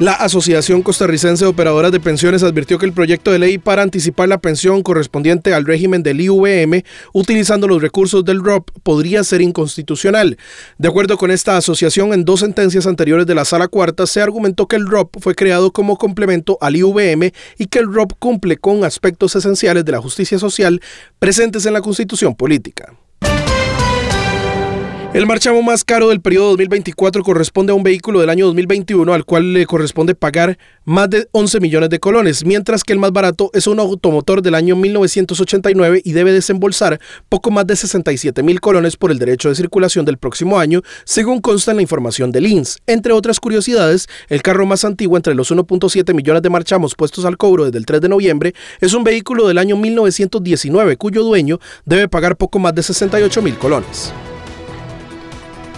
La Asociación Costarricense de Operadoras de Pensiones advirtió que el proyecto de ley para anticipar la pensión correspondiente al régimen del IVM utilizando los recursos del ROP podría ser inconstitucional. De acuerdo con esta asociación, en dos sentencias anteriores de la Sala Cuarta se argumentó que el ROP fue creado como complemento al IVM y que el ROP cumple con aspectos esenciales de la justicia social presentes en la Constitución política. El marchamo más caro del periodo 2024 corresponde a un vehículo del año 2021 al cual le corresponde pagar más de 11 millones de colones, mientras que el más barato es un automotor del año 1989 y debe desembolsar poco más de 67 mil colones por el derecho de circulación del próximo año, según consta en la información del INS. Entre otras curiosidades, el carro más antiguo entre los 1.7 millones de marchamos puestos al cobro desde el 3 de noviembre es un vehículo del año 1919 cuyo dueño debe pagar poco más de 68 mil colones.